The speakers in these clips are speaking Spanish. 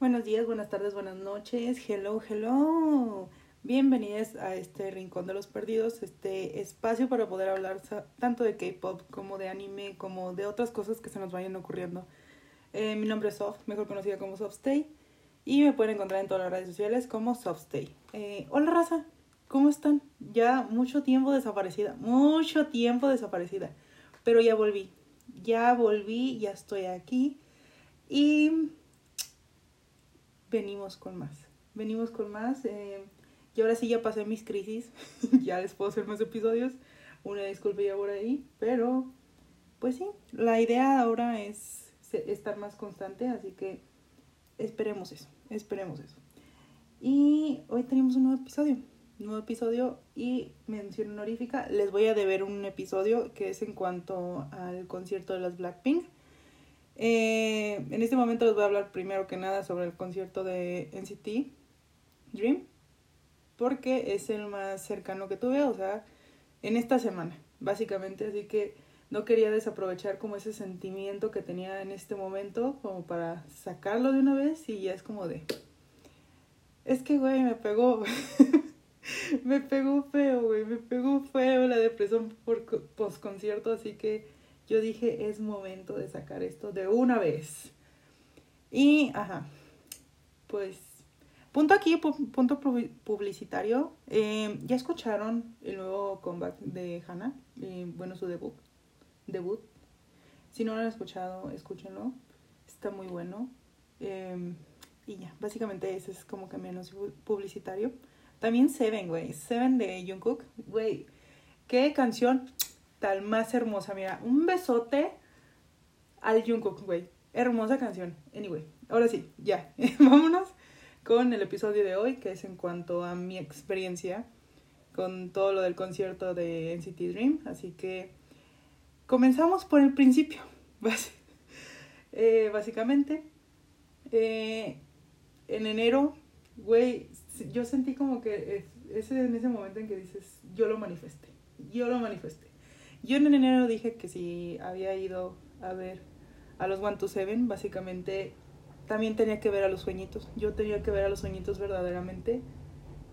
Buenos días, buenas tardes, buenas noches. Hello, hello. Bienvenidos a este Rincón de los Perdidos, este espacio para poder hablar tanto de K-pop como de anime, como de otras cosas que se nos vayan ocurriendo. Eh, mi nombre es Soft, mejor conocida como Softstay, y me pueden encontrar en todas las redes sociales como Softstay. Eh, hola, raza, ¿cómo están? Ya mucho tiempo desaparecida, mucho tiempo desaparecida, pero ya volví, ya volví, ya estoy aquí y venimos con más. Venimos con más. Eh, y ahora sí ya pasé mis crisis. ya les puedo hacer más episodios. Una disculpa ya por ahí. Pero, pues sí, la idea ahora es estar más constante. Así que esperemos eso. Esperemos eso. Y hoy tenemos un nuevo episodio. nuevo episodio y mención honorífica. Les voy a deber un episodio que es en cuanto al concierto de las Blackpink. Eh, en este momento les voy a hablar primero que nada sobre el concierto de NCT Dream, porque es el más cercano que tuve, o sea, en esta semana, básicamente, así que no quería desaprovechar como ese sentimiento que tenía en este momento, como para sacarlo de una vez y ya es como de... Es que, güey, me pegó, me pegó feo, güey, me pegó feo la depresión por post concierto, así que yo dije, es momento de sacar esto de una vez. Y, ajá, pues, punto aquí, punto publicitario. Eh, ya escucharon el nuevo comeback de Hannah, eh, bueno, su debut. Debut. Si no lo han escuchado, escúchenlo. Está muy bueno. Eh, y ya, básicamente ese es como que publicitario. También Seven, güey. Seven de Jungkook. Güey, qué canción más hermosa. Mira, un besote al Jungkook, güey. Hermosa canción. Anyway, ahora sí, ya. Vámonos con el episodio de hoy, que es en cuanto a mi experiencia con todo lo del concierto de NCT Dream. Así que comenzamos por el principio. Eh, básicamente, eh, en enero, güey, yo sentí como que ese, en ese momento en que dices, yo lo manifesté, yo lo manifesté. Yo en enero dije que si había ido a ver a los One to Seven, básicamente también tenía que ver a los sueñitos. Yo tenía que ver a los sueñitos verdaderamente.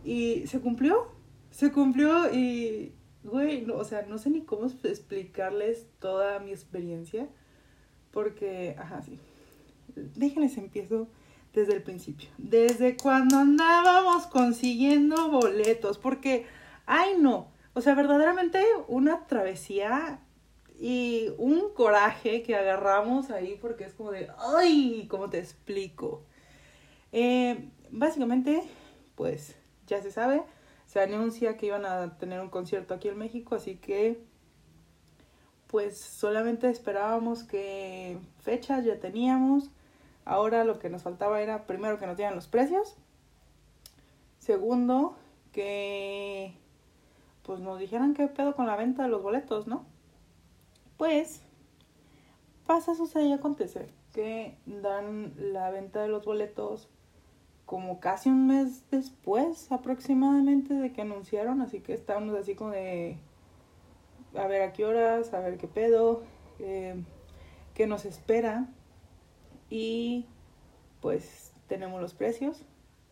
Y se cumplió. Se cumplió y, güey, o sea, no sé ni cómo explicarles toda mi experiencia. Porque, ajá, sí. Déjenles empiezo desde el principio. Desde cuando andábamos consiguiendo boletos. Porque, ay no, o sea, verdaderamente una travesía y un coraje que agarramos ahí porque es como de, ay, ¿cómo te explico? Eh, básicamente, pues ya se sabe, se anuncia que iban a tener un concierto aquí en México, así que pues solamente esperábamos que fechas ya teníamos. Ahora lo que nos faltaba era primero que nos dieran los precios. Segundo, que pues nos dijeran qué pedo con la venta de los boletos, ¿no? Pues pasa, sucede y acontece que dan la venta de los boletos como casi un mes después aproximadamente de que anunciaron, así que estábamos así como de a ver a qué horas, a ver qué pedo, eh, qué nos espera y pues tenemos los precios,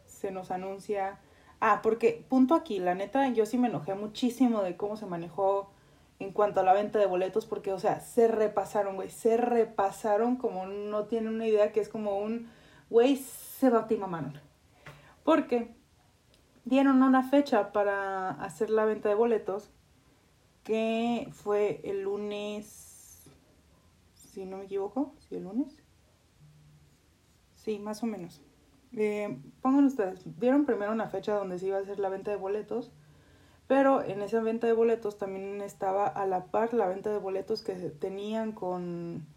se nos anuncia Ah, porque punto aquí, la neta, yo sí me enojé muchísimo de cómo se manejó en cuanto a la venta de boletos, porque, o sea, se repasaron, güey, se repasaron como no tienen una idea que es como un, güey, se mano. Porque dieron una fecha para hacer la venta de boletos, que fue el lunes, si no me equivoco, si el lunes. Sí, más o menos. Eh, pongan ustedes, dieron primero una fecha donde se iba a hacer la venta de boletos, pero en esa venta de boletos también estaba a la par la venta de boletos que tenían con,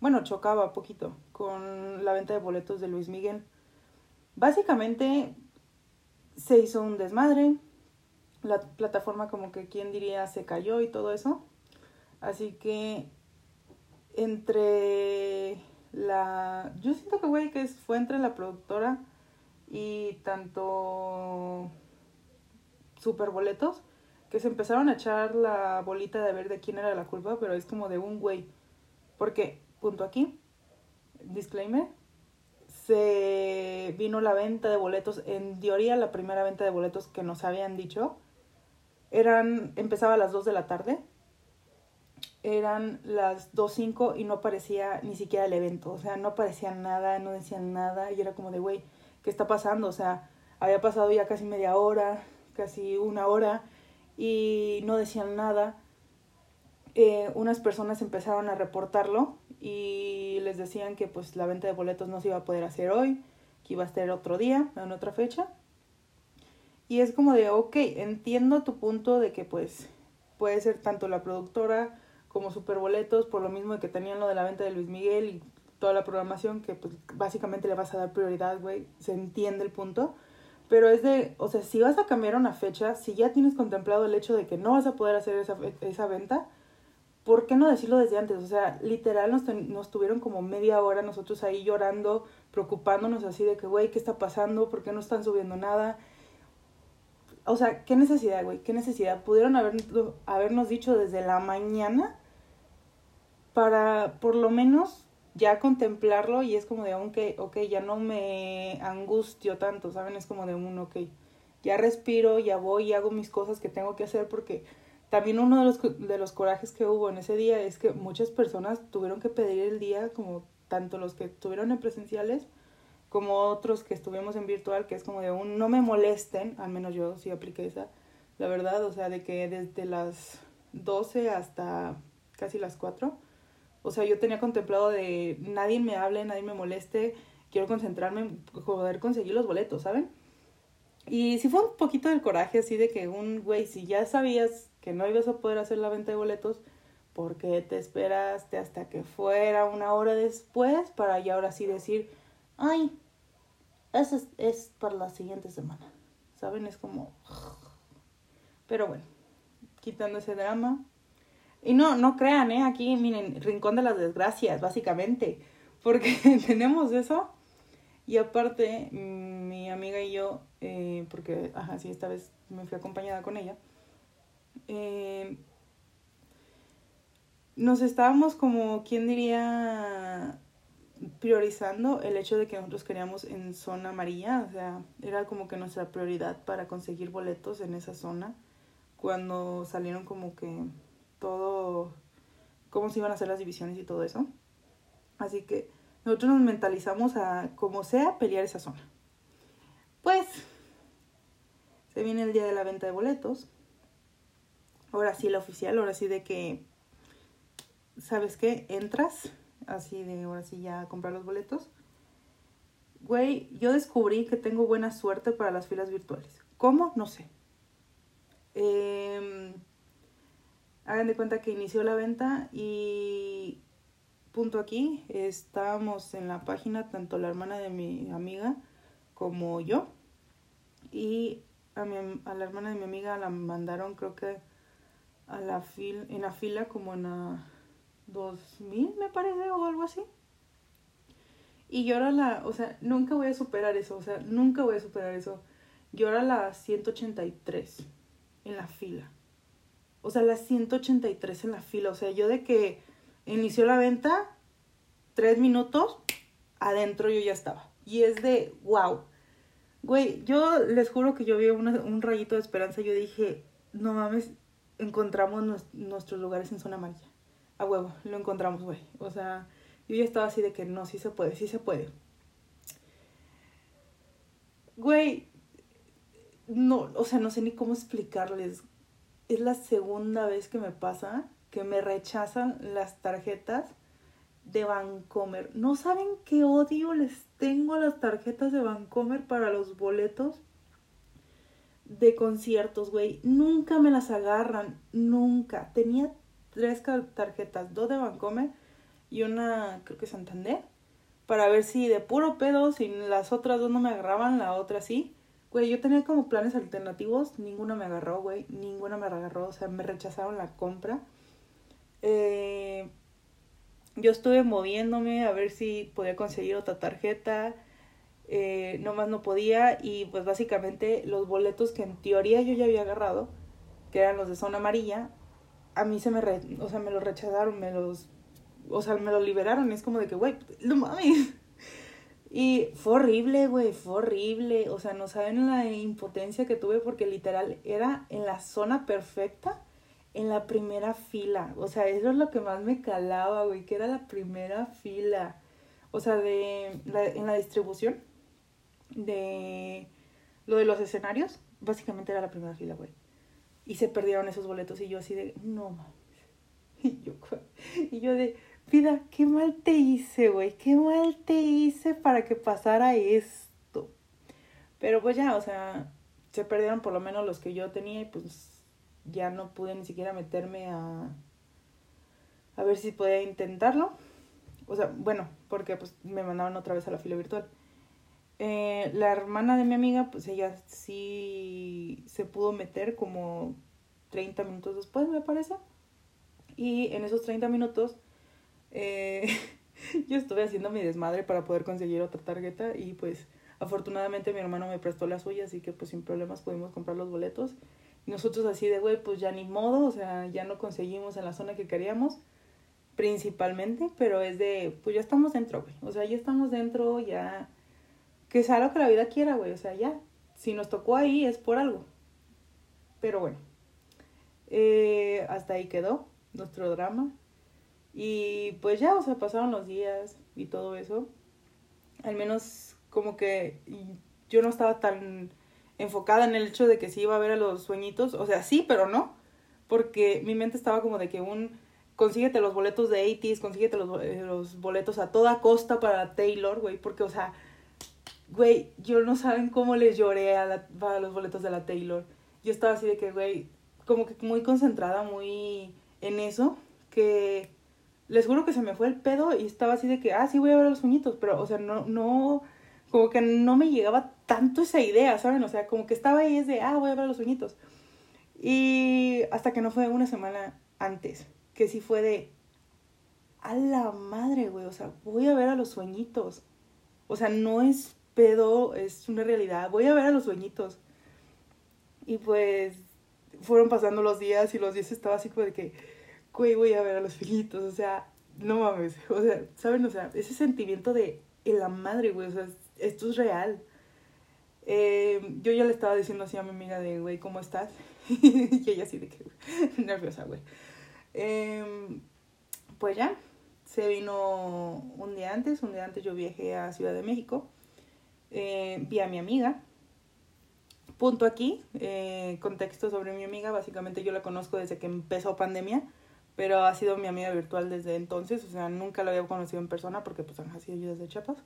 bueno, chocaba poquito con la venta de boletos de Luis Miguel. Básicamente se hizo un desmadre, la plataforma como que quien diría se cayó y todo eso. Así que entre la... Yo siento que, güey, que fue entre la productora y tanto super boletos que se empezaron a echar la bolita de ver de quién era la culpa, pero es como de un güey. Porque, punto aquí, disclaimer, se vino la venta de boletos, en teoría la primera venta de boletos que nos habían dicho, eran, empezaba a las 2 de la tarde, eran las 2.05 y no aparecía ni siquiera el evento, o sea, no aparecía nada, no decían nada, y era como de, güey, ¿qué está pasando? O sea, había pasado ya casi media hora, casi una hora, y no decían nada. Eh, unas personas empezaron a reportarlo y les decían que pues la venta de boletos no se iba a poder hacer hoy, que iba a estar otro día, en otra fecha. Y es como de, ok, entiendo tu punto de que pues puede ser tanto la productora como Superboletos, por lo mismo de que tenían lo de la venta de Luis Miguel y toda la programación, que pues básicamente le vas a dar prioridad, güey, se entiende el punto. Pero es de, o sea, si vas a cambiar una fecha, si ya tienes contemplado el hecho de que no vas a poder hacer esa, esa venta, ¿por qué no decirlo desde antes? O sea, literal nos, nos tuvieron como media hora nosotros ahí llorando, preocupándonos así de que, güey, ¿qué está pasando? ¿Por qué no están subiendo nada? O sea, ¿qué necesidad, güey? ¿Qué necesidad? Pudieron haber, habernos dicho desde la mañana para por lo menos ya contemplarlo y es como de, aunque, ok, ya no me angustio tanto, ¿saben? Es como de un, ok, ya respiro, ya voy y hago mis cosas que tengo que hacer porque también uno de los, de los corajes que hubo en ese día es que muchas personas tuvieron que pedir el día, como tanto los que estuvieron en presenciales como otros que estuvimos en virtual, que es como de un no me molesten, al menos yo sí apliqué esa, la verdad, o sea, de que desde las 12 hasta casi las 4, o sea, yo tenía contemplado de nadie me hable, nadie me moleste, quiero concentrarme en poder conseguir los boletos, ¿saben? Y sí fue un poquito del coraje así de que un güey, si ya sabías que no ibas a poder hacer la venta de boletos, ¿por qué te esperaste hasta que fuera una hora después para ya ahora sí decir, ay, eso es, es para la siguiente semana? ¿Saben? Es como... Pero bueno, quitando ese drama. Y no, no crean, ¿eh? Aquí, miren, Rincón de las Desgracias, básicamente. Porque tenemos eso. Y aparte, mi amiga y yo, eh, porque, ajá, sí, esta vez me fui acompañada con ella, eh, nos estábamos como, ¿quién diría? priorizando el hecho de que nosotros queríamos en zona amarilla, o sea, era como que nuestra prioridad para conseguir boletos en esa zona, cuando salieron como que todo, cómo se iban a hacer las divisiones y todo eso. Así que nosotros nos mentalizamos a, como sea, pelear esa zona. Pues, se viene el día de la venta de boletos ahora sí la oficial, ahora sí de que, ¿sabes qué? Entras, así de ahora sí ya a comprar los boletos. Güey, yo descubrí que tengo buena suerte para las filas virtuales. ¿Cómo? No sé. Eh, hagan de cuenta que inició la venta y punto aquí, estábamos en la página tanto la hermana de mi amiga como yo y a, mi, a la hermana de mi amiga la mandaron creo que a la fila, en la fila como en la 2000 me parece o algo así. Y yo era la, o sea, nunca voy a superar eso, o sea, nunca voy a superar eso. Yo era la 183 en la fila. O sea, la 183 en la fila. O sea, yo de que inició la venta, tres minutos, adentro yo ya estaba. Y es de, wow. Güey, yo les juro que yo vi un rayito de esperanza. Yo dije, no mames, encontramos nuestros lugares en zona amarilla. A huevo, lo encontramos, güey. O sea, yo ya estaba así de que no, sí se puede, sí se puede. Güey, no, o sea, no sé ni cómo explicarles. Es la segunda vez que me pasa que me rechazan las tarjetas de Vancomer. No saben qué odio les tengo a las tarjetas de Vancomer para los boletos de conciertos, güey. Nunca me las agarran, nunca. Tenía tres tarjetas, dos de Vancomer y una, creo que Santander, para ver si de puro pedo, si las otras dos no me agarraban, la otra sí. Güey, yo tenía como planes alternativos, ninguna me agarró, güey, ninguna me agarró, o sea, me rechazaron la compra. Eh, yo estuve moviéndome a ver si podía conseguir otra tarjeta eh, nomás no podía y pues básicamente los boletos que en teoría yo ya había agarrado, que eran los de zona amarilla, a mí se me, o sea, me los rechazaron, me los, o sea, me los liberaron, es como de que, güey, no mames. Y fue horrible, güey, fue horrible. O sea, no saben la impotencia que tuve porque literal era en la zona perfecta, en la primera fila. O sea, eso es lo que más me calaba, güey, que era la primera fila. O sea, de en la distribución de lo de los escenarios, básicamente era la primera fila, güey. Y se perdieron esos boletos y yo así de, no mames. Y yo, y yo de, vida, qué mal te hice, güey, qué mal te hice para que pasara esto. Pero pues ya, o sea, se perdieron por lo menos los que yo tenía y pues ya no pude ni siquiera meterme a, a ver si podía intentarlo. O sea, bueno, porque pues me mandaban otra vez a la fila virtual. Eh, la hermana de mi amiga, pues ella sí se pudo meter como 30 minutos después, me parece. Y en esos 30 minutos eh, yo estuve haciendo mi desmadre para poder conseguir otra tarjeta y pues afortunadamente mi hermano me prestó la suya, así que pues sin problemas pudimos comprar los boletos. Nosotros así de, güey, pues ya ni modo, o sea, ya no conseguimos en la zona que queríamos, principalmente, pero es de, pues ya estamos dentro, güey. O sea, ya estamos dentro, ya... Que sea lo que la vida quiera, güey, o sea, ya. Si nos tocó ahí es por algo. Pero bueno, eh, hasta ahí quedó nuestro drama. Y pues ya, o sea, pasaron los días y todo eso. Al menos como que yo no estaba tan enfocada en el hecho de que sí iba a ver a los sueñitos. O sea, sí, pero no. Porque mi mente estaba como de que un... Consíguete los boletos de 80s, consíguete los, eh, los boletos a toda costa para Taylor, güey. Porque, o sea, güey, yo no saben cómo les lloré a la, para los boletos de la Taylor. Yo estaba así de que, güey, como que muy concentrada, muy en eso, que les juro que se me fue el pedo y estaba así de que, ah, sí voy a ver los sueñitos, pero, o sea, no, no, como que no me llegaba tanto esa idea, ¿saben? O sea, como que estaba ahí es de, ah, voy a ver los sueñitos. Y hasta que no fue una semana antes, que sí fue de, a la madre, güey, o sea, voy a ver a los sueñitos. O sea, no es pedo, es una realidad, voy a ver a los sueñitos. Y pues fueron pasando los días y los días estaba así como de que, güey, voy a ver a los filitos, o sea, no mames, o sea, ¿saben? O sea, ese sentimiento de la madre, güey, o sea, esto es real. Eh, yo ya le estaba diciendo así a mi amiga de, güey, ¿cómo estás? y ella así de que, nerviosa, güey. Em, pues ya, se vino un día antes, un día antes yo viajé a Ciudad de México, eh, vi a mi amiga, punto aquí, eh, contexto sobre mi amiga, básicamente yo la conozco desde que empezó pandemia, pero ha sido mi amiga virtual desde entonces, o sea, nunca la había conocido en persona porque pues han sido yo desde Chiapas.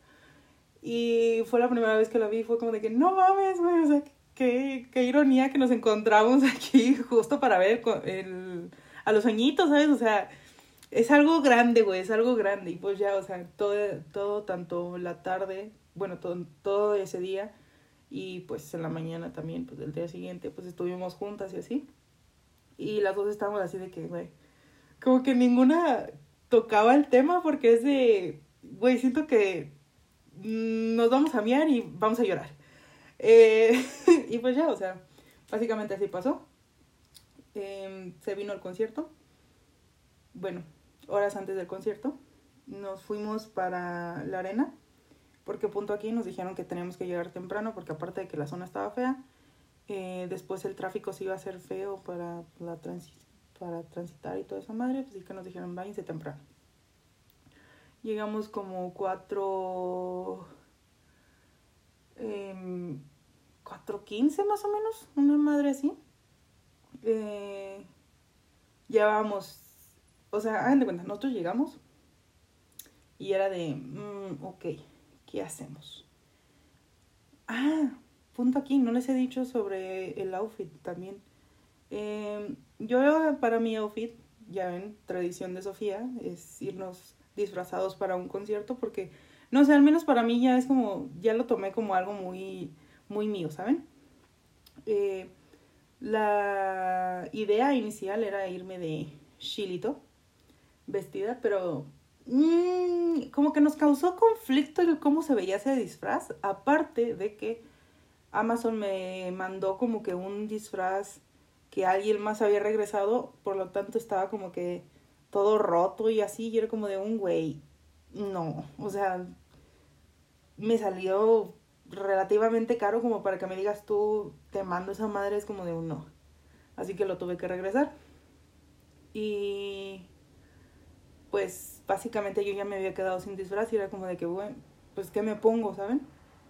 Y fue la primera vez que la vi, fue como de que no mames, güey, o sea, qué, qué ironía que nos encontramos aquí justo para ver el, a los añitos, ¿sabes? O sea, es algo grande, güey, es algo grande. Y pues ya, o sea, todo, todo tanto la tarde, bueno, todo, todo ese día y pues en la mañana también, pues del día siguiente, pues estuvimos juntas y así. Y las dos estábamos así de que, güey, como que ninguna tocaba el tema porque es de, güey, siento que nos vamos a miar y vamos a llorar. Eh, y pues ya, o sea, básicamente así pasó. Em, se vino el concierto. Bueno, horas antes del concierto. Nos fuimos para la arena porque punto aquí nos dijeron que teníamos que llegar temprano porque aparte de que la zona estaba fea, eh, después el tráfico se iba a hacer feo para, la para transitar y toda esa madre, pues sí que nos dijeron váyanse temprano. Llegamos como cuatro... Eh, quince más o menos, una madre así. Eh, llevábamos, o sea, hagan de cuenta, nosotros llegamos y era de, mm, ok, ¿qué hacemos? Ah, punto aquí, no les he dicho sobre el outfit también. Em, yo para mi outfit, ya ven, tradición de Sofía, es irnos disfrazados para un concierto porque, no sé, al menos para mí ya es como, ya lo tomé como algo muy, muy mío, ¿saben? Eh, la idea inicial era irme de chilito, vestida, pero mmm, como que nos causó conflicto el cómo se veía ese disfraz, aparte de que Amazon me mandó como que un disfraz que alguien más había regresado, por lo tanto estaba como que todo roto y así, y era como de un güey, no, o sea, me salió relativamente caro como para que me digas tú, te mando esa madre, es como de un no. Así que lo tuve que regresar. Y pues básicamente yo ya me había quedado sin disfraz y era como de que, bueno, pues ¿qué me pongo, saben?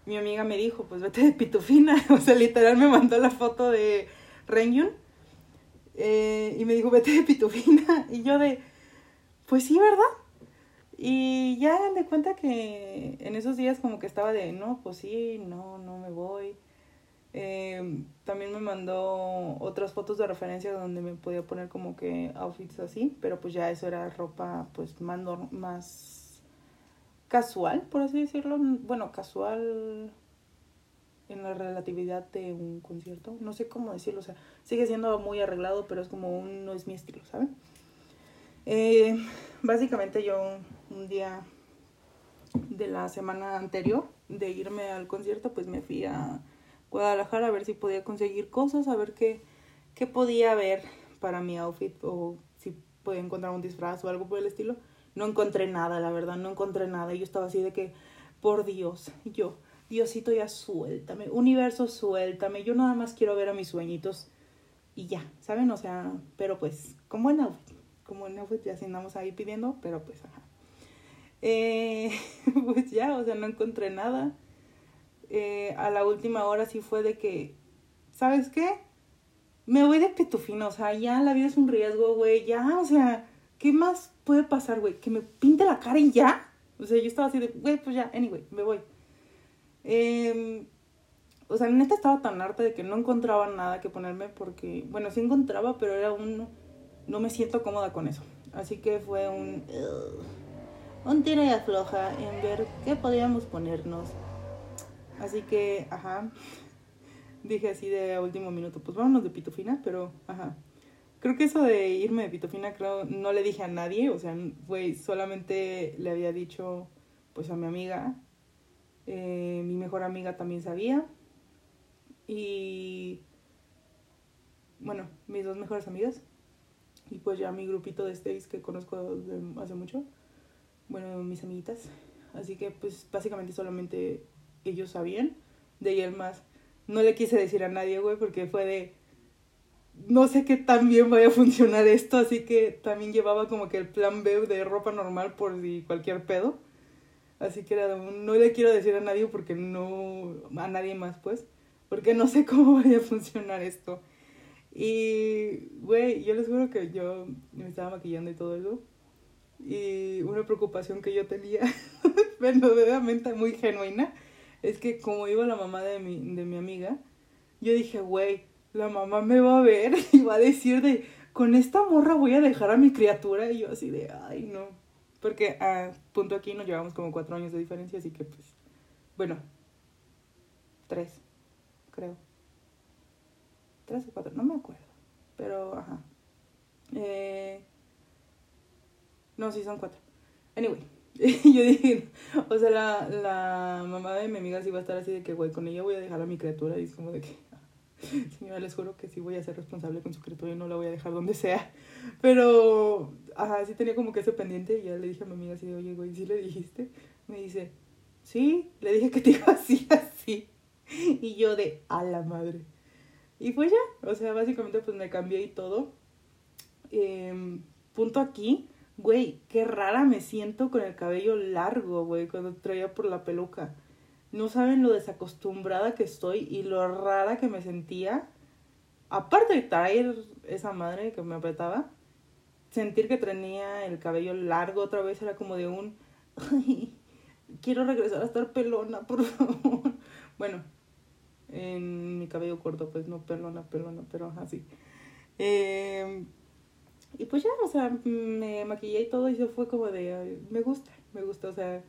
Mi amiga me dijo, pues vete de pitufina. o sea, literal me mandó la foto de Renyun. Eh, y me dijo, vete de pitufina. Y yo de, pues sí, ¿verdad? Y ya de cuenta que en esos días como que estaba de, no, pues sí, no, no me voy. Eh, también me mandó otras fotos de referencia donde me podía poner como que outfits así, pero pues ya eso era ropa pues más, más casual, por así decirlo. Bueno, casual en la relatividad de un concierto. No sé cómo decirlo, o sea, sigue siendo muy arreglado, pero es como un, no es mi estilo, ¿saben? Eh, básicamente yo un día de la semana anterior de irme al concierto, pues me fui a Guadalajara a ver si podía conseguir cosas, a ver qué, qué podía haber para mi outfit o si podía encontrar un disfraz o algo por el estilo. No encontré nada, la verdad, no encontré nada. Yo estaba así de que, por Dios, yo, Diosito ya suéltame, universo suéltame, yo nada más quiero ver a mis sueñitos y ya, ¿saben? O sea, pero pues, como en outfit, como en outfit ya andamos ahí pidiendo, pero pues, ajá. Eh, pues ya, o sea, no encontré nada. Eh, a la última hora sí fue de que, ¿sabes qué? Me voy de pitufino, o sea, ya la vida es un riesgo, güey, ya, o sea, ¿qué más puede pasar, güey? Que me pinte la cara y ya. O sea, yo estaba así de, güey, pues ya, anyway, me voy. Eh, o sea, neta estaba tan harta de que no encontraba nada que ponerme porque, bueno, sí encontraba, pero era un, no me siento cómoda con eso. Así que fue un, un tira y afloja en ver qué podíamos ponernos. Así que, ajá, dije así de último minuto, pues vámonos de pitufina, pero, ajá. Creo que eso de irme de pitufina, creo, no le dije a nadie, o sea, güey, solamente le había dicho, pues a mi amiga. Eh, mi mejor amiga también sabía. Y, bueno, mis dos mejores amigas. Y pues ya mi grupito de stays que conozco hace mucho bueno, mis amiguitas. Así que pues básicamente solamente ellos sabían. De el más. No le quise decir a nadie, güey, porque fue de... No sé qué tan bien vaya a funcionar esto, así que también llevaba como que el plan B de ropa normal por si cualquier pedo. Así que era no le quiero decir a nadie porque no, a nadie más pues, porque no sé cómo vaya a funcionar esto. Y, güey, yo les juro que yo me estaba maquillando y todo eso y una preocupación que yo tenía verdaderamente muy genuina es que como iba la mamá de mi, de mi amiga, yo dije, güey, la mamá me va a ver y va a decir de, con esta morra voy a dejar a mi criatura y yo así de, ay no. Porque a punto aquí nos llevamos como cuatro años de diferencia, así que pues, bueno, tres, creo. Tres o cuatro, no me acuerdo. Pero, ajá. Eh, no, sí, son cuatro. Anyway, yo dije, o sea, la, la mamá de mi amiga sí va a estar así de que, güey, con ella voy a dejar a mi criatura. Y es como de que, señora, les juro que sí voy a ser responsable con su criatura y no la voy a dejar donde sea. Pero, ajá, sí tenía como que ese pendiente. Y ya le dije a mi amiga así oye, güey, ¿sí le dijiste? Me dice, sí, le dije que te iba así, así. Y yo de, a la madre. Y pues ya, o sea, básicamente pues me cambié y todo. Eh, punto aquí Güey, qué rara me siento con el cabello largo, güey, cuando traía por la peluca. No saben lo desacostumbrada que estoy y lo rara que me sentía. Aparte de traer esa madre que me apretaba, sentir que tenía el cabello largo otra vez era como de un... quiero regresar a estar pelona, por favor. Bueno, en mi cabello corto, pues no pelona, pelona, pero así. Eh, y pues ya, o sea, me maquillé y todo y eso fue como de, me gusta, me gusta, o sea,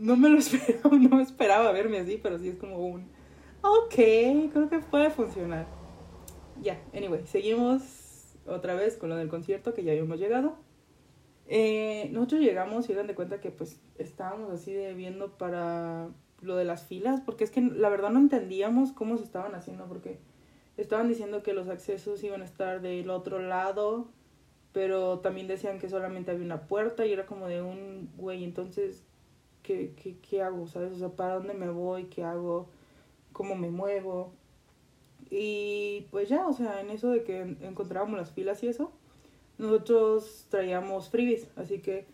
no me lo esperaba, no esperaba verme así, pero sí es como un, ok, creo que puede funcionar. Ya, anyway, seguimos otra vez con lo del concierto que ya habíamos llegado. Eh, nosotros llegamos y dan de cuenta que pues estábamos así de viendo para lo de las filas, porque es que la verdad no entendíamos cómo se estaban haciendo, porque estaban diciendo que los accesos iban a estar del otro lado pero también decían que solamente había una puerta y era como de un güey, entonces, ¿qué, qué, qué hago? ¿Sabes? O sea, ¿para dónde me voy? ¿Qué hago? ¿Cómo me muevo? Y pues ya, o sea, en eso de que encontrábamos las filas y eso, nosotros traíamos freebies, así que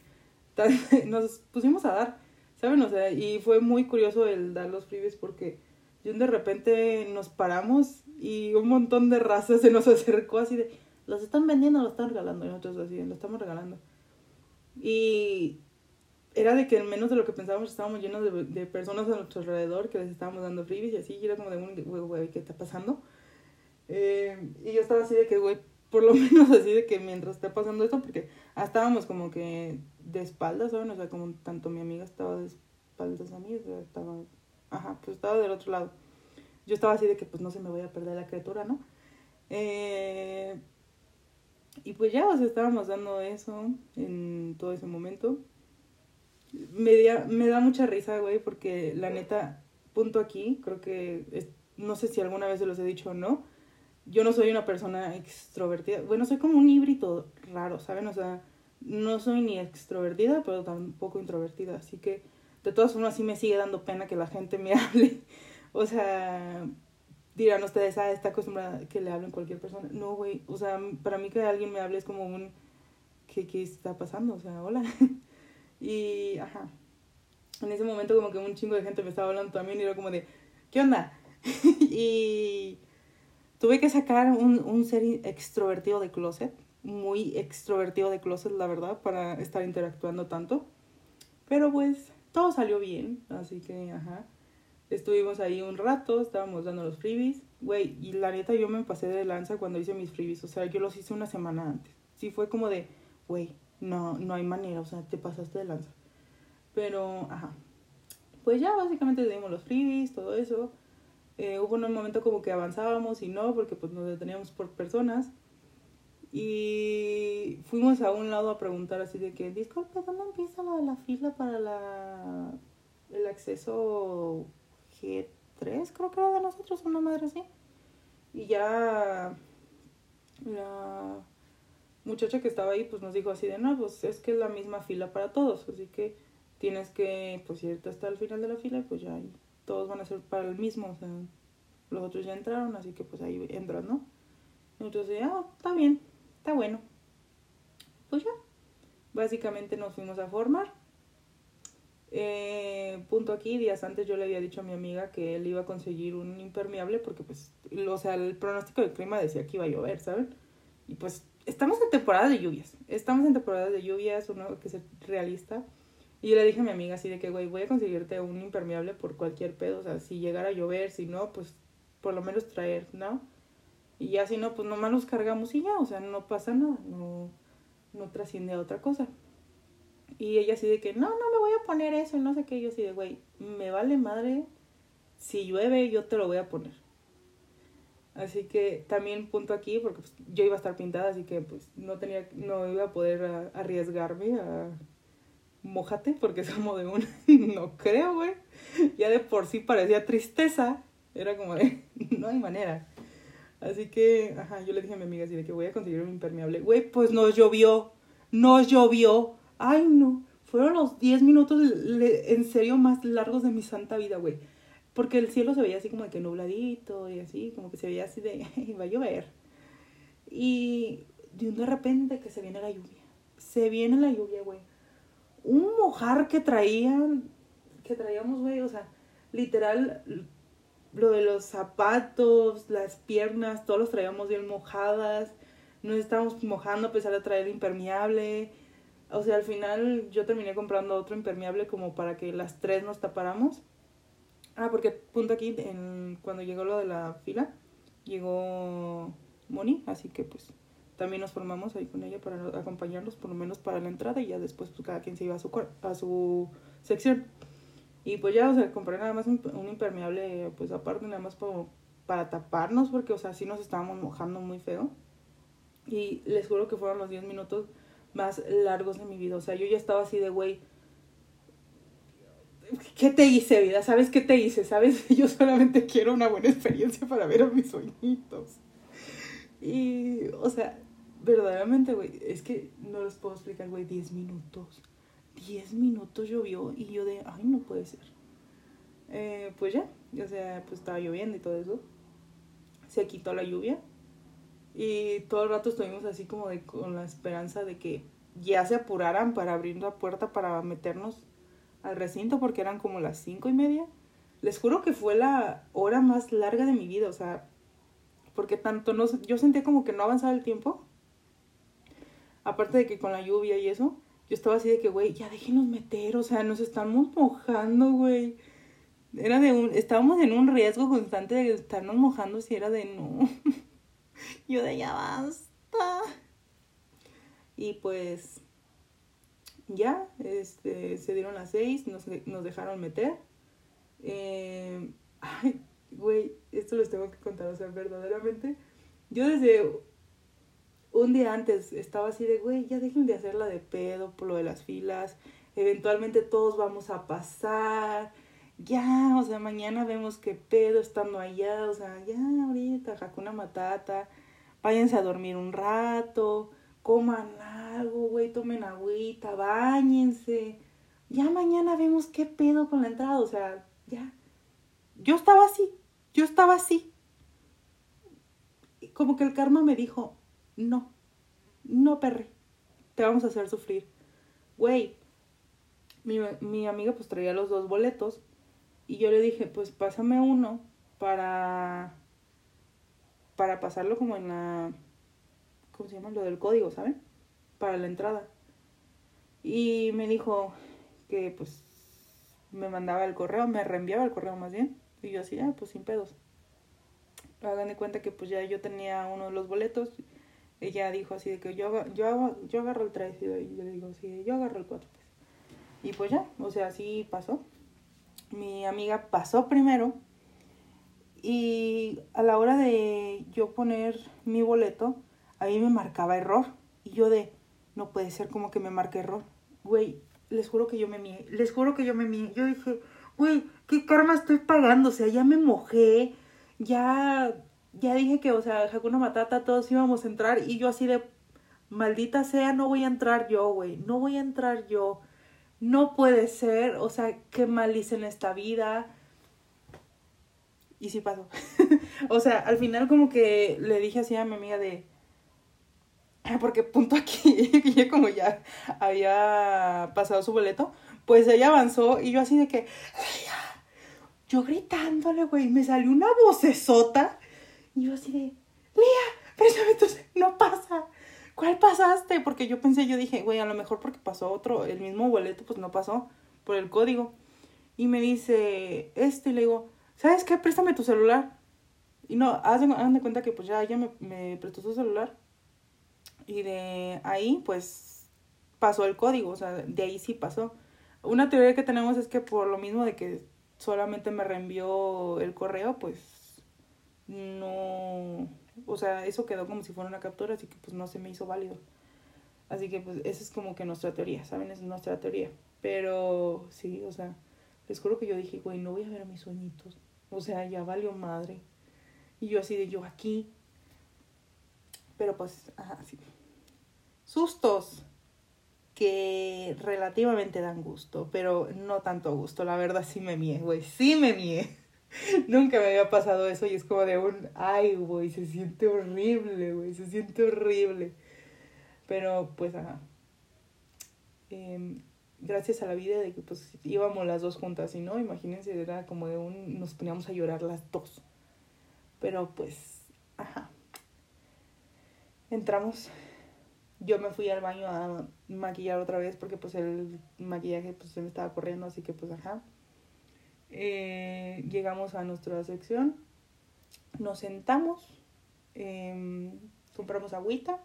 nos pusimos a dar, ¿saben? O sea, y fue muy curioso el dar los freebies porque de repente nos paramos y un montón de razas se nos acercó así de, ¿los están vendiendo los están regalando? Y nosotros así, lo estamos regalando. Y era de que en menos de lo que pensábamos estábamos llenos de, de, personas a nuestro alrededor que les estábamos dando freebies y así, y era como de, güey, güey, ¿qué está pasando? Eh, y yo estaba así de que, güey, por lo menos así de que mientras está pasando esto, porque estábamos como que de espaldas, ¿saben? O sea, como tanto mi amiga estaba de espaldas a mí, o sea, estaba, ajá, pues estaba del otro lado. Yo estaba así de que, pues no se me voy a perder la criatura, ¿no? Eh, y pues ya, o sea, estábamos dando eso en todo ese momento me, me da mucha risa, güey, porque la neta, punto aquí, creo que, no sé si alguna vez se los he dicho o no, yo no soy una persona extrovertida, bueno, soy como un híbrido raro, ¿saben? O sea, no soy ni extrovertida, pero tampoco introvertida, así que de todas formas sí me sigue dando pena que la gente me hable, o sea, dirán ustedes, ah, está acostumbrada que le hablen cualquier persona, no, güey, o sea, para mí que alguien me hable es como un, ¿qué, qué está pasando? O sea, hola. Y, ajá, en ese momento como que un chingo de gente me estaba hablando también y era como de, ¿qué onda? y tuve que sacar un, un ser extrovertido de closet, muy extrovertido de closet, la verdad, para estar interactuando tanto. Pero pues todo salió bien, así que, ajá. Estuvimos ahí un rato, estábamos dando los freebies. Güey, y la neta yo me pasé de lanza cuando hice mis freebies. O sea, yo los hice una semana antes. Sí, fue como de, güey, no, no hay manera, o sea, te pasaste de lanza. Pero, ajá. Pues ya básicamente dimos los freebies, todo eso. Eh, hubo un momento como que avanzábamos y no, porque pues nos deteníamos por personas. Y fuimos a un lado a preguntar así de que, disculpe, ¿dónde empieza la, la fila para la, el acceso G3? Creo que era de nosotros, una madre así. Y ya la muchacha que estaba ahí pues nos dijo así de, no, pues es que es la misma fila para todos, así que tienes que, pues irte hasta el final de la fila, pues ya todos van a ser para el mismo, los otros ya entraron, así que pues ahí entras, ¿no? entonces, ah, está bien, está bueno. Pues ya, básicamente nos fuimos a formar. Eh, punto aquí, días antes yo le había dicho a mi amiga que él iba a conseguir un impermeable porque pues, o sea, el pronóstico del clima decía que iba a llover, ¿saben? Y pues estamos en temporada de lluvias. Estamos en temporada de lluvias, uno que es realista. Y yo le dije a mi amiga así de que, güey, voy a conseguirte un impermeable por cualquier pedo. O sea, si llegara a llover, si no, pues por lo menos traer, ¿no? Y ya si no, pues nomás los cargamos y ya, o sea, no pasa nada, no, no trasciende a otra cosa. Y ella así de que, no, no me voy a poner eso, y no sé qué. yo así de, güey, me vale madre. Si llueve, yo te lo voy a poner. Así que también punto aquí, porque pues, yo iba a estar pintada, así que pues no tenía, no iba a poder arriesgarme a mojate, porque es como de un, no creo, güey. Ya de por sí parecía tristeza, era como de, no hay manera. Así que, ajá, yo le dije a mi amiga así de que voy a conseguir un impermeable. Güey, pues nos llovió, nos llovió. Ay, no, fueron los 10 minutos en serio más largos de mi santa vida, güey porque el cielo se veía así como de que nubladito y así, como que se veía así de, va a llover. Y de un de repente que se viene la lluvia. Se viene la lluvia, güey. Un mojar que traían, que traíamos, güey, o sea, literal, lo de los zapatos, las piernas, todos los traíamos bien mojadas. Nos estábamos mojando a pesar de traer impermeable. O sea, al final yo terminé comprando otro impermeable como para que las tres nos tapáramos Ah, porque punto aquí, en, cuando llegó lo de la fila, llegó Moni, así que pues también nos formamos ahí con ella para acompañarnos por lo menos para la entrada y ya después pues cada quien se iba a su, a su sección. Y pues ya, o sea, compré nada más un, impermeable, pues aparte nada más como para taparnos porque, o sea, sí nos estábamos mojando muy feo. Y les juro que fueron los 10 minutos más largos de mi vida. O sea, yo ya estaba así de, güey, ¿qué te hice, vida? ¿Sabes qué te hice? ¿Sabes? Yo solamente quiero una buena experiencia para ver a mis sueñitos. Y, o sea, verdaderamente, güey, es que no los puedo explicar, güey, 10 minutos. 10 minutos llovió y yo de, ay, no puede ser. Eh, pues ya, o sea, pues estaba lloviendo y todo eso. Se quitó la lluvia y todo el rato estuvimos así como de con la esperanza de que ya se apuraran para abrir la puerta para meternos al recinto porque eran como las cinco y media. Les juro que fue la hora más larga de mi vida, o sea, porque tanto no, yo sentía como que no avanzaba el tiempo. Aparte de que con la lluvia y eso, yo estaba así de que, güey, ya déjenos meter, o sea, nos estamos mojando, güey. Era de un, estábamos en un riesgo constante de estarnos mojando si era de no. yo de ya basta. Y pues ya, este, se dieron las seis, nos, nos dejaron meter. Eh, ay, güey, esto les tengo que contar, o sea, verdaderamente. Yo desde un día antes estaba así de, güey, ya dejen de hacerla de pedo por lo de las filas. Eventualmente todos vamos a pasar. Ya, o sea, mañana vemos qué pedo estando allá. O sea, ya ahorita, Hakuna Matata. Váyanse a dormir un rato. Coman algo, güey, tomen agüita, bañense. Ya mañana vemos qué pedo con la entrada. O sea, ya. Yo estaba así. Yo estaba así. Como que el karma me dijo, no, no, perre, te vamos a hacer sufrir. Güey, mi, mi amiga pues traía los dos boletos y yo le dije, pues pásame uno para, para pasarlo como en la, ¿cómo se llama? Lo del código, ¿saben? Para la entrada. Y me dijo que pues me mandaba el correo, me reenviaba el correo más bien. Y yo así, ah, pues sin pedos. Hagan de cuenta que pues ya yo tenía uno de los boletos ella dijo así de que yo, yo, yo agarro el 3 y yo le digo así, yo agarro el 4. Pues. Y pues ya, o sea, así pasó. Mi amiga pasó primero y a la hora de yo poner mi boleto, a mí me marcaba error. Y yo de, no puede ser como que me marque error. Güey, les juro que yo me mié, les juro que yo me mié. Yo dije, güey, ¿qué karma estoy pagando? O sea, ya me mojé, ya ya dije que, o sea, Hakuna Matata, todos íbamos a entrar y yo así de, maldita sea, no voy a entrar yo, güey, no voy a entrar yo. No puede ser, o sea, qué mal hice en esta vida. Y sí pasó. o sea, al final como que le dije así a mi amiga de, porque punto aquí, ya como ya había pasado su boleto, pues ella avanzó y yo así de que, yo gritándole, güey, me salió una vocesota y yo así de, Lía, préstame tu... No pasa. ¿Cuál pasaste? Porque yo pensé, yo dije, güey, a lo mejor porque pasó otro, el mismo boleto, pues no pasó por el código. Y me dice, este, y le digo, ¿sabes qué? Préstame tu celular. Y no, hagan de cuenta que pues ya ella me prestó su celular. Y de ahí, pues, pasó el código, o sea, de ahí sí pasó. Una teoría que tenemos es que por lo mismo de que solamente me reenvió el correo, pues no, o sea, eso quedó como si fuera una captura, así que pues no se me hizo válido. Así que pues esa es como que nuestra teoría, ¿saben? es nuestra teoría. Pero sí, o sea, les juro que yo dije, güey, no voy a ver a mis sueñitos. O sea, ya valió madre. Y yo así de yo aquí. Pero pues, ajá, sí. Sustos que relativamente dan gusto, pero no tanto gusto. La verdad sí me mié, güey, sí me mié. Nunca me había pasado eso y es como de un, ay, güey, se siente horrible, güey, se siente horrible. Pero pues, ajá. Em, gracias a la vida de que pues íbamos las dos juntas y no, imagínense, era como de un, nos poníamos a llorar las dos. Pero pues, ajá. Entramos, yo me fui al baño a maquillar otra vez porque pues el maquillaje pues se me estaba corriendo, así que pues ajá. Eh, llegamos a nuestra sección, nos sentamos, em, compramos agüita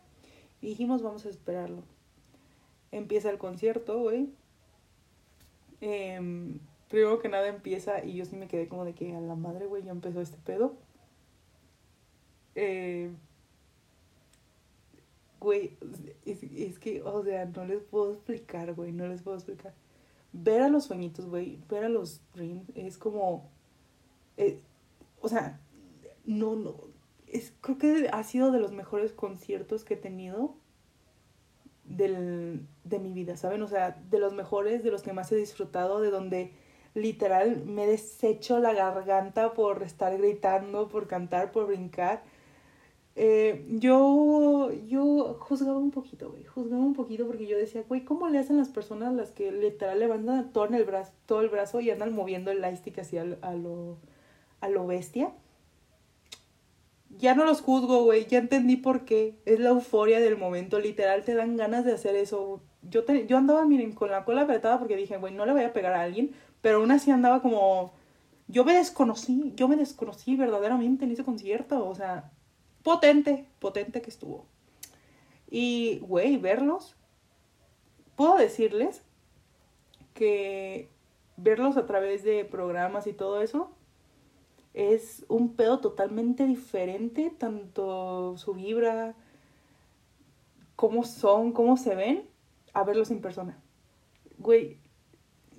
y dijimos vamos a esperarlo. Empieza el concierto, güey. Eh, primero que nada empieza y yo sí me quedé como de que a la madre, güey, ya empezó este pedo. Eh, güey, es, es, que, o sea, no les puedo explicar, güey, no les puedo explicar ver a los sueñitos, güey, ver a los dreams, es como, eh, o sea, no, no, es, creo que ha sido de los mejores conciertos que he tenido del, de mi vida, ¿saben? O sea, de los mejores, de los que más he disfrutado, de donde literal me he deshecho la garganta por estar gritando, por cantar, por brincar. Eh, yo, yo juzgaba un poquito, güey, juzgaba un poquito porque yo decía, güey, ¿cómo le hacen las personas las que literal levantan todo, el brazo, todo el brazo y andan moviendo el lightstick así a, lo, a lo bestia? Ya no los juzgo, güey, ya entendí por qué. Es la euforia del momento, literal, te dan ganas de hacer eso. Yo, te, yo andaba, miren, con la cola apretada porque dije, güey, no le voy a pegar a alguien, pero aún así andaba como... Yo me desconocí, yo me desconocí verdaderamente en ese concierto, o sea, potente, potente que estuvo. Y, güey, verlos, puedo decirles que verlos a través de programas y todo eso es un pedo totalmente diferente, tanto su vibra, cómo son, cómo se ven, a verlos en persona. Güey,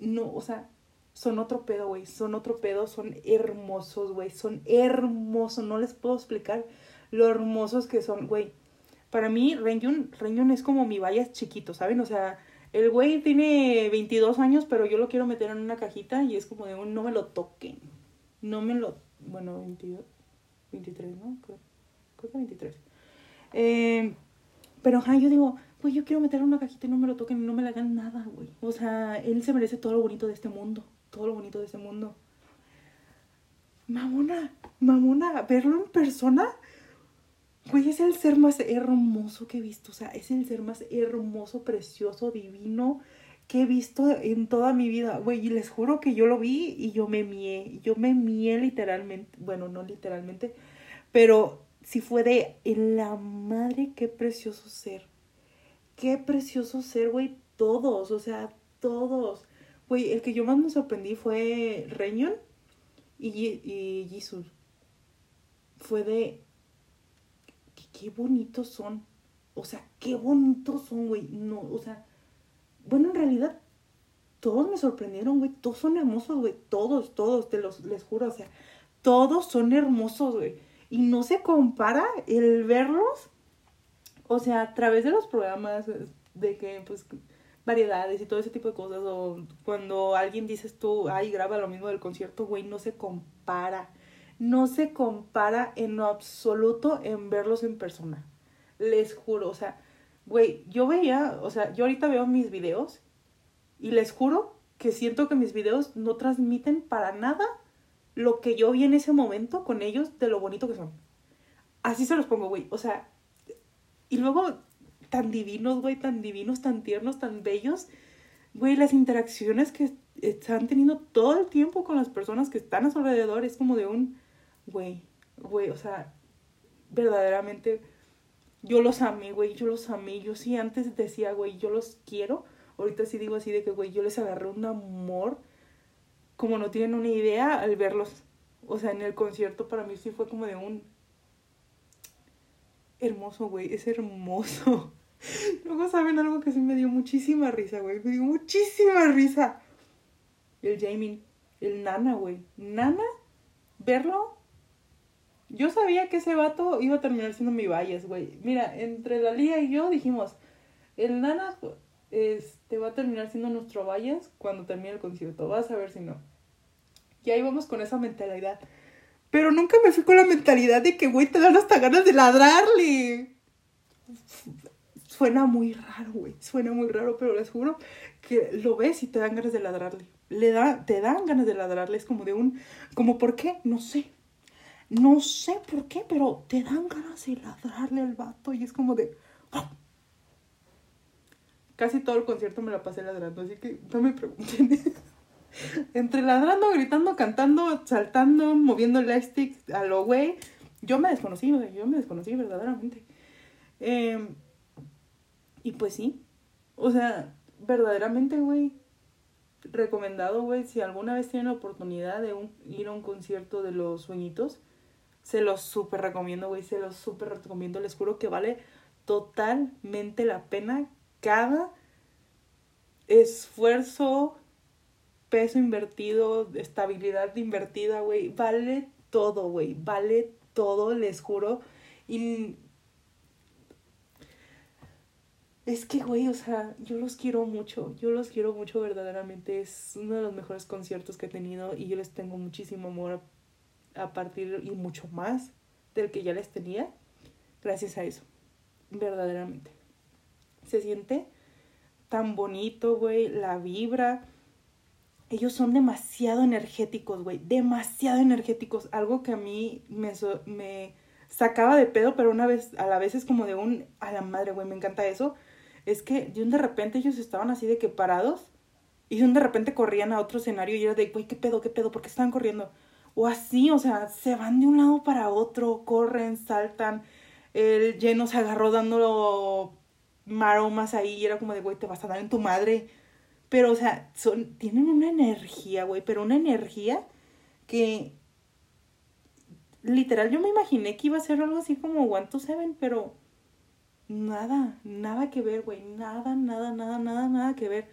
no, o sea, son otro pedo, güey, son otro pedo, son hermosos, güey, son hermosos, no les puedo explicar lo hermosos que son, güey. Para mí, Renyun es como mi vaya chiquito, ¿saben? O sea, el güey tiene 22 años, pero yo lo quiero meter en una cajita y es como de un no me lo toquen. No me lo. Bueno, 22. 23, ¿no? Creo, que 23. Eh, pero, ajá, yo digo, güey, yo quiero meter en una cajita y no me lo toquen y no me le hagan nada, güey. O sea, él se merece todo lo bonito de este mundo. Todo lo bonito de este mundo. Mamona, mamona, verlo en persona Güey, es el ser más hermoso que he visto. O sea, es el ser más hermoso, precioso, divino que he visto en toda mi vida. Güey, y les juro que yo lo vi y yo me mié. Yo me mié literalmente. Bueno, no literalmente. Pero si fue de la madre, qué precioso ser. Qué precioso ser, güey. Todos, o sea, todos. Güey, el que yo más me sorprendí fue Reñon y, y. Fue de qué bonitos son. O sea, qué bonitos son, güey. No, o sea, bueno, en realidad todos me sorprendieron, güey. Todos son hermosos, güey. Todos, todos, te los les juro. O sea, todos son hermosos, güey. Y no se compara el verlos, o sea, a través de los programas de que, pues, variedades y todo ese tipo de cosas. O cuando alguien dices tú, ay, graba lo mismo del concierto, güey, no se compara no se compara en lo absoluto en verlos en persona. Les juro, o sea, güey, yo veía, o sea, yo ahorita veo mis videos y les juro que siento que mis videos no transmiten para nada lo que yo vi en ese momento con ellos de lo bonito que son. Así se los pongo, güey. O sea, y luego tan divinos, güey, tan divinos, tan tiernos, tan bellos. Güey, las interacciones que están teniendo todo el tiempo con las personas que están a su alrededor es como de un güey, güey, o sea, verdaderamente yo los amé, güey, yo los amé. Yo sí antes decía, güey, yo los quiero. Ahorita sí digo así de que, güey, yo les agarré un amor como no tienen una idea al verlos. O sea, en el concierto para mí sí fue como de un hermoso, güey, es hermoso. Luego saben algo que sí me dio muchísima risa, güey, me dio muchísima risa. El Jamie, el Nana, güey. Nana, verlo yo sabía que ese vato iba a terminar siendo mi valles, güey. Mira, entre la Lía y yo dijimos, el Nana este, va a terminar siendo nuestro valles cuando termine el concierto. Vas a ver si no. Y ahí vamos con esa mentalidad. Pero nunca me fui con la mentalidad de que, güey, te dan hasta ganas de ladrarle. Suena muy raro, güey. Suena muy raro, pero les juro que lo ves y te dan ganas de ladrarle. Le da, te dan ganas de ladrarle. Es como de un. Como, ¿por qué? No sé. No sé por qué, pero te dan ganas de ladrarle al vato y es como de... ¡ah! Casi todo el concierto me la pasé ladrando, así que no me pregunten. Entre ladrando, gritando, cantando, saltando, moviendo el lightstick a lo güey. Yo me desconocí, yo me desconocí verdaderamente. Em, y pues sí. O sea, verdaderamente, güey. Recomendado, güey. Si alguna vez tienen la oportunidad de ir a un concierto de los sueñitos, se los súper recomiendo, güey. Se los súper recomiendo. Les juro que vale totalmente la pena cada esfuerzo, peso invertido, estabilidad invertida, güey. Vale todo, güey. Vale todo, les juro. Y Es que, güey, o sea, yo los quiero mucho, yo los quiero mucho verdaderamente. Es uno de los mejores conciertos que he tenido y yo les tengo muchísimo amor a partir y mucho más del que ya les tenía gracias a eso, verdaderamente. Se siente tan bonito, güey, la vibra. Ellos son demasiado energéticos, güey, demasiado energéticos. Algo que a mí me, me sacaba de pedo, pero una vez, a la vez es como de un, a la madre, güey, me encanta eso. Es que de un de repente ellos estaban así de que parados y de un de repente corrían a otro escenario y era de, güey, ¿qué pedo, qué pedo? ¿Por qué estaban corriendo? O así, o sea, se van de un lado para otro, corren, saltan. El lleno se agarró dándolo maromas ahí y era como de, güey, te vas a dar en tu madre. Pero, o sea, son, tienen una energía, güey, pero una energía que literal yo me imaginé que iba a ser algo así como One to Seven, pero nada, nada que ver, güey, nada, nada, nada, nada, nada que ver.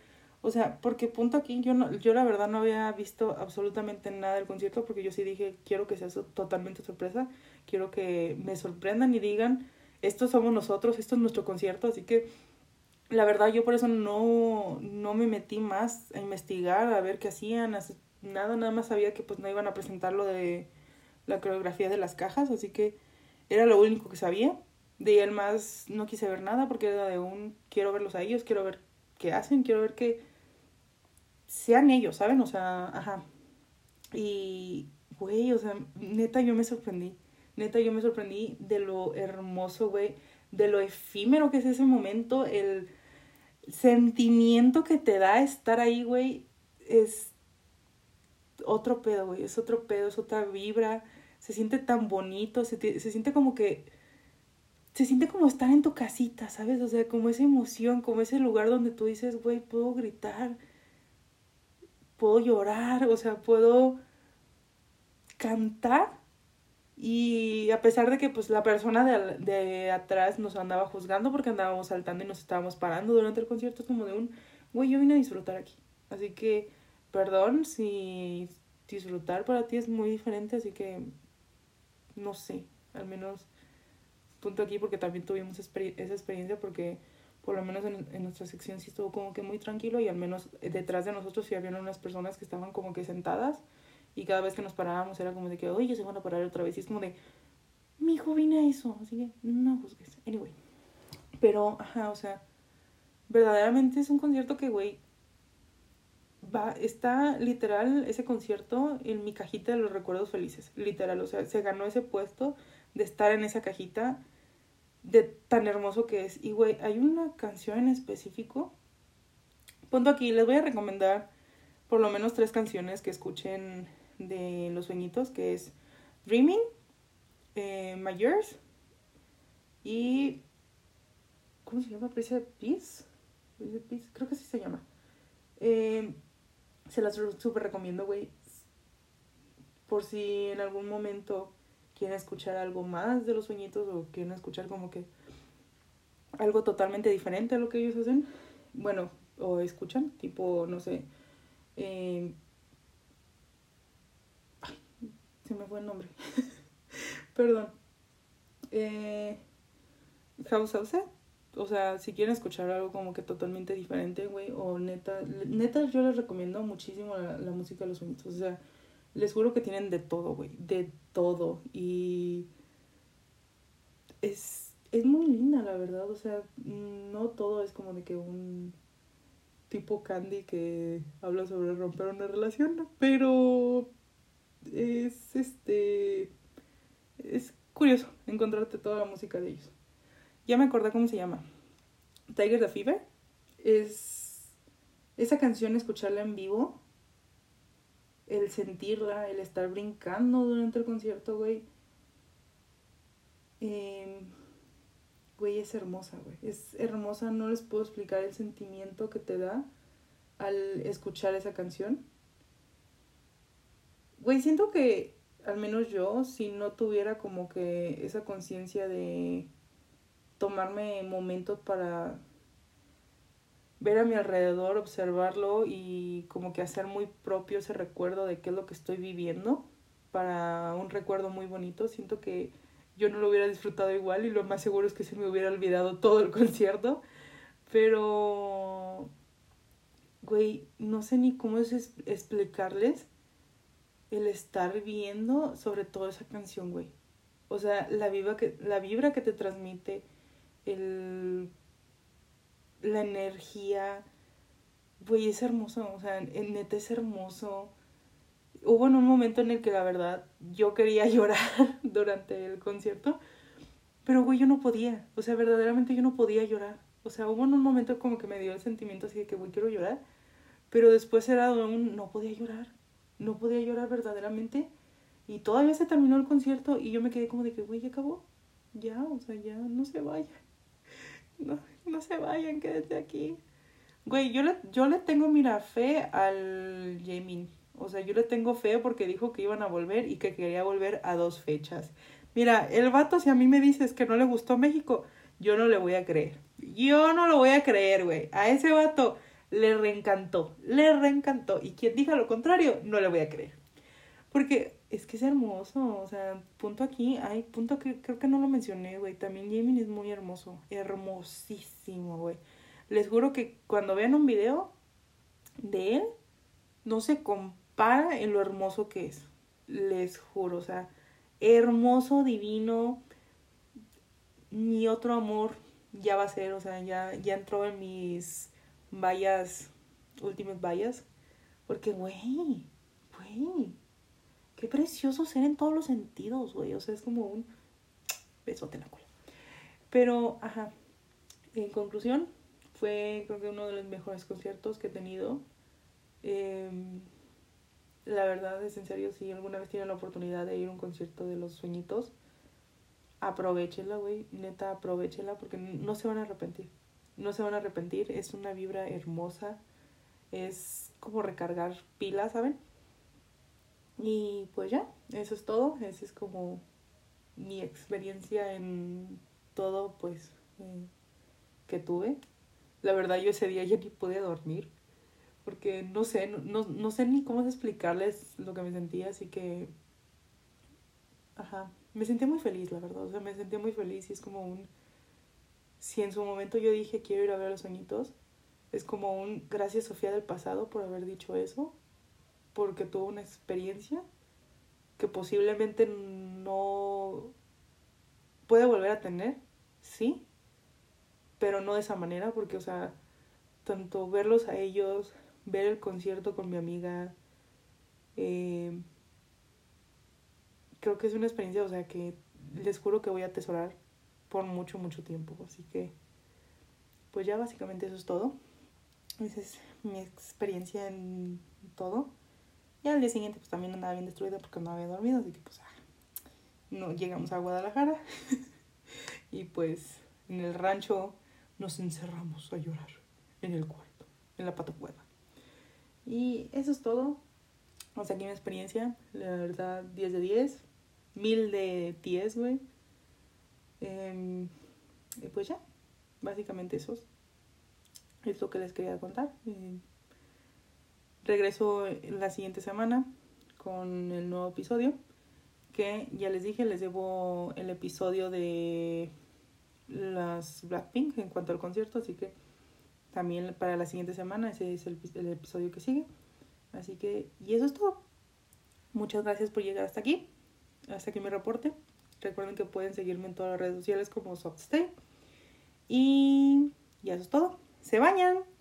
O sea, porque punto aquí, yo no, yo la verdad no había visto absolutamente nada del concierto porque yo sí dije, quiero que sea totalmente sorpresa, quiero que me sorprendan y digan, estos somos nosotros, esto es nuestro concierto, así que la verdad yo por eso no, no me metí más a investigar, a ver qué hacían, nada, nada más sabía que pues no iban a presentar lo de la coreografía de las cajas, así que era lo único que sabía. De ahí el más no quise ver nada porque era de un quiero verlos a ellos, quiero ver qué hacen, quiero ver que sean ellos, ¿saben? O sea, ajá. Y, güey, o sea, neta yo me sorprendí. Neta yo me sorprendí de lo hermoso, güey, de lo efímero que es ese momento, el sentimiento que te da estar ahí, güey, es otro pedo, güey, es otro pedo, es otra vibra, se siente tan bonito, se, se siente como que, se siente como estar en tu casita, ¿sabes? O sea, como esa emoción, como ese lugar donde tú dices, güey, puedo gritar, puedo llorar, o sea, puedo cantar y a pesar de que pues la persona de, de, atrás nos andaba juzgando porque andábamos saltando y nos estábamos parando durante el concierto, es como de un, güey, yo vine a disfrutar aquí. Así que, perdón si disfrutar para ti es muy diferente, así que, no sé, al menos punto aquí porque también tuvimos esa experiencia porque por lo menos en, en, nuestra sección sí estuvo como que muy tranquilo y al menos detrás de nosotros sí habían unas personas que estaban como que sentadas y cada vez que nos parábamos era como de que, oye, se van a parar otra vez y es como de, mi hijo vine a eso, así que no juzgues. Anyway, pero, ajá, o sea, verdaderamente es un concierto que, güey, va, está literal ese concierto en mi cajita de los recuerdos felices, literal, o sea, se ganó ese puesto de estar en esa cajita de tan hermoso que es. Y, güey, hay una canción en específico. Punto aquí, les voy a recomendar por lo menos tres canciones que escuchen de Los Sueñitos, que es Dreaming, eh, My Years y... ¿Cómo se llama? Prisa Peace. Peace. Creo que así se llama. Eh, se las súper recomiendo, güey. Por si en algún momento quieren escuchar algo más de los sueñitos o quieren escuchar como que algo totalmente diferente a lo que ellos hacen, bueno, o escuchan, tipo, no sé, eh, se me fue el nombre, perdón, eh, House House, o sea, si quieren escuchar algo como que totalmente diferente, güey, o neta, neta yo les recomiendo muchísimo la, la música de los sueñitos, o sea, les juro que tienen de todo, güey, de todo. Y es, es muy linda, la verdad. O sea, no todo es como de que un tipo candy que habla sobre romper una relación, pero es este es curioso encontrarte toda la música de ellos. Ya me acordé cómo se llama. Tiger the Fever es esa canción escucharla en vivo el sentirla, el estar brincando durante el concierto, güey. Em, güey, es hermosa, güey. Es hermosa, no les puedo explicar el sentimiento que te da al escuchar esa canción. Güey, siento que, al menos yo, si no tuviera como que esa conciencia de tomarme momentos para ver a mi alrededor, observarlo y como que hacer muy propio ese recuerdo de qué es lo que estoy viviendo para un recuerdo muy bonito. Siento que yo no lo hubiera disfrutado igual y lo más seguro es que se me hubiera olvidado todo el concierto. Pero, güey, no sé ni cómo es explicarles el estar viendo sobre todo esa canción, güey. O sea, la vibra que, la vibra que te transmite, el, la energía, güey, es hermoso, o sea, neta es hermoso. Hubo en un momento en el que la verdad yo quería llorar durante el concierto, pero güey, yo no podía, o sea, verdaderamente yo no podía llorar. O sea, hubo en un momento como que me dio el sentimiento así de que, güey, quiero llorar, pero después era un, no podía llorar, no podía llorar verdaderamente. Y todavía se terminó el concierto y yo me quedé como de que, güey, ya acabó. Ya, o sea, ya, no se vayan. No, no se vayan, quédense aquí. Güey, yo le, yo le tengo, mira, fe al Jamin. O sea, yo le tengo fe porque dijo que iban a volver y que quería volver a dos fechas. Mira, el vato, si a mí me dices que no le gustó México, yo no le voy a creer. Yo no lo voy a creer, güey. A ese vato le reencantó, le reencantó. Y quien diga lo contrario, no le voy a creer. Porque es que es hermoso, o sea, punto aquí, hay punto que creo que no lo mencioné, güey. También Jamin es muy hermoso, hermosísimo, güey. Les juro que cuando vean un video de él, no se compara en lo hermoso que es. Les juro, o sea, hermoso, divino. Mi otro amor ya va a ser, o sea, ya, ya entró en mis vallas, últimas vallas. Porque, güey, güey, qué precioso ser en todos los sentidos, güey. O sea, es como un besote en la cola. Pero, ajá, en conclusión, fue creo que uno de los mejores conciertos que he tenido. Em, la verdad es en serio, si alguna vez tienen la oportunidad de ir a un concierto de los sueñitos, aprovechenla, güey. Neta, aprovechenla porque no se van a arrepentir. No se van a arrepentir. Es una vibra hermosa. Es como recargar pilas, ¿saben? Y pues ya, eso es todo. Esa es como mi experiencia en todo, pues, eh, que tuve. La verdad yo ese día ya ni pude dormir porque no sé, no, no sé ni cómo explicarles lo que me sentía, así que, ajá, me sentí muy feliz, la verdad, o sea, me sentí muy feliz y es como un, si en su momento yo dije quiero ir a ver a los sueñitos, es como un gracias Sofía del pasado por haber dicho eso, porque tuvo una experiencia que posiblemente no puede volver a tener, sí, pero no de esa manera, porque, o sea, tanto verlos a ellos, ver el concierto con mi amiga, eh, creo que es una experiencia, o sea, que les juro que voy a atesorar por mucho, mucho tiempo. Así que, pues ya básicamente eso es todo. Esa es mi experiencia en todo. Y al día siguiente, pues también andaba bien destruida porque no había dormido, así que, pues, ah, no llegamos a Guadalajara. y pues en el rancho nos encerramos a llorar en el cuarto, en la patacueva. Y eso es todo. Hasta aquí mi experiencia. La verdad, 10 de 10. Mil de 10, güey. Y pues ya. Básicamente eso es lo que les quería contar. Eh, regreso la siguiente semana con el nuevo episodio. Que ya les dije, les debo el episodio de las Blackpink en cuanto al concierto, así que también para la siguiente semana ese es el, el, episodio que sigue. Así que, y eso es todo. Muchas gracias por llegar hasta aquí, hasta aquí mi reporte. Recuerden que pueden seguirme en todas las redes sociales como SoftStay. Y ya eso es todo. Se bañan.